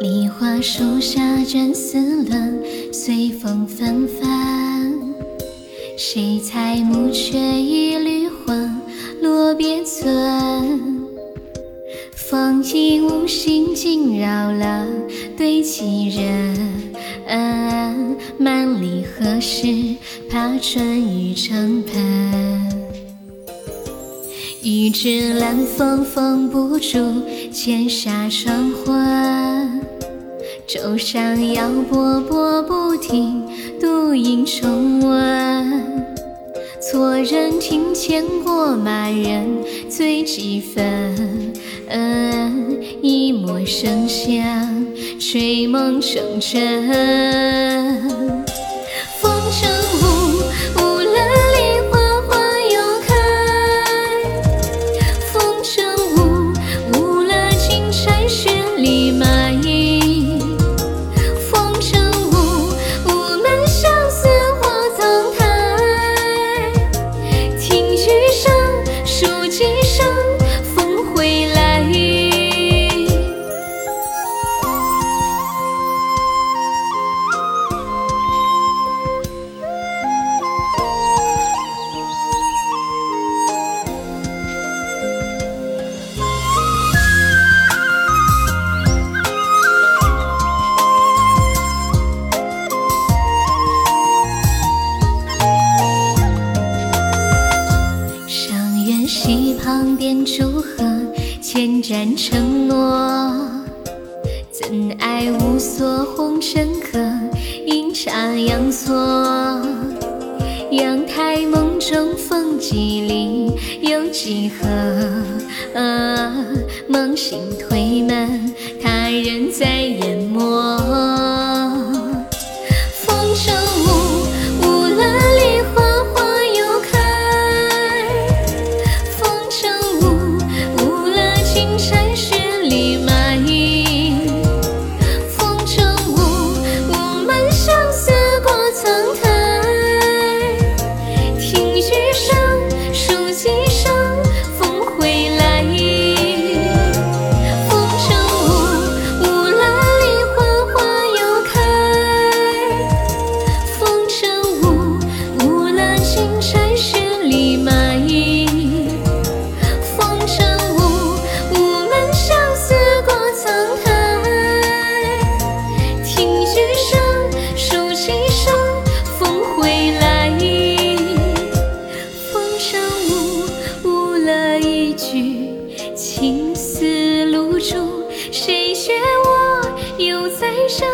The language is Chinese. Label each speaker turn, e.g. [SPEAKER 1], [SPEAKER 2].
[SPEAKER 1] 梨花树下卷丝纶，随风纷繁。谁裁木缺一缕魂？落别村。风景无心惊扰了对棋人。万里何时怕春雨成盆？一纸烂封封不住千纱霜魂。舟上摇波波不停，独影重温。错人庭前过马人醉几分。一抹生香吹梦成真。战承诺，怎爱无所红尘客，阴差阳错。阳台梦中风几里，又几何？梦醒推门，他人在眼眸。青丝露珠，谁学我又在伤？